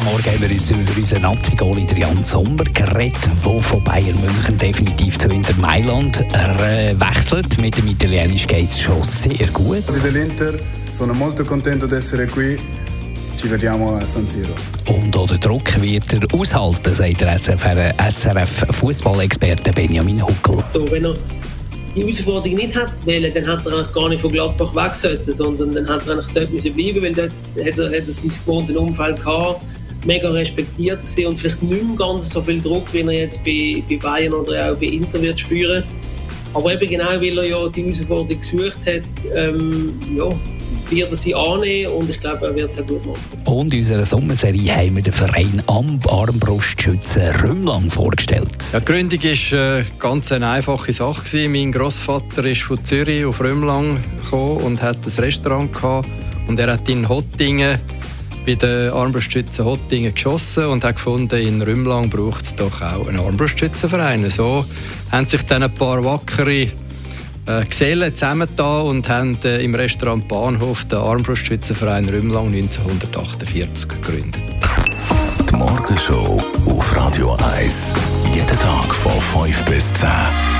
Heute Morgen haben wir uns über unseren Nazi-Goalie Jan Sommer geredet, der von Bayern München definitiv zu Inter Mailand wechselt. Mit dem Italienisch geht es schon sehr gut. dell'Inter, sono molto contento di essere qui. Ci vediamo a San Siro. Und auch den Druck wird er aushalten, sagt der SRF-Fußballexperte Benjamin Huckel. So, wenn er die Herausforderung nicht hat wählen, dann hat er eigentlich gar nicht von Gladbach weg sollten, sondern dann hat er eigentlich dort müssen bleiben, weil dort hat er, hat er sein gewohntes Umfeld gehabt, mega respektiert gesehen und vielleicht nicht mehr ganz so viel Druck, wie er jetzt bei, bei Bayern oder auch bei Inter wird spüren. Aber eben genau, weil er ja die Herausforderung gesucht hat, ähm, ja, wird er sie annehmen und ich glaube, er wird es auch gut machen. Und in unserer Sommerserie haben wir den Verein Am Armbrustschützen Rümlang vorgestellt. Ja, die Gründung war äh, ganz eine einfache Sache. Gewesen. Mein Großvater ist von Zürich auf Römlang gekommen und hat ein Restaurant gehabt. Und er hat in Hottingen bei den Armbrustschützen Hottingen geschossen und hat gefunden, in Rümlang braucht es doch auch einen Armbrustschützenverein. So haben sich dann ein paar wackere äh, Gesellen zusammengetan und haben äh, im Restaurant Bahnhof den Armbrustschützenverein Rümlang 1948 gegründet. Die Morgenshow auf Radio 1. Jeden Tag von 5 bis 10.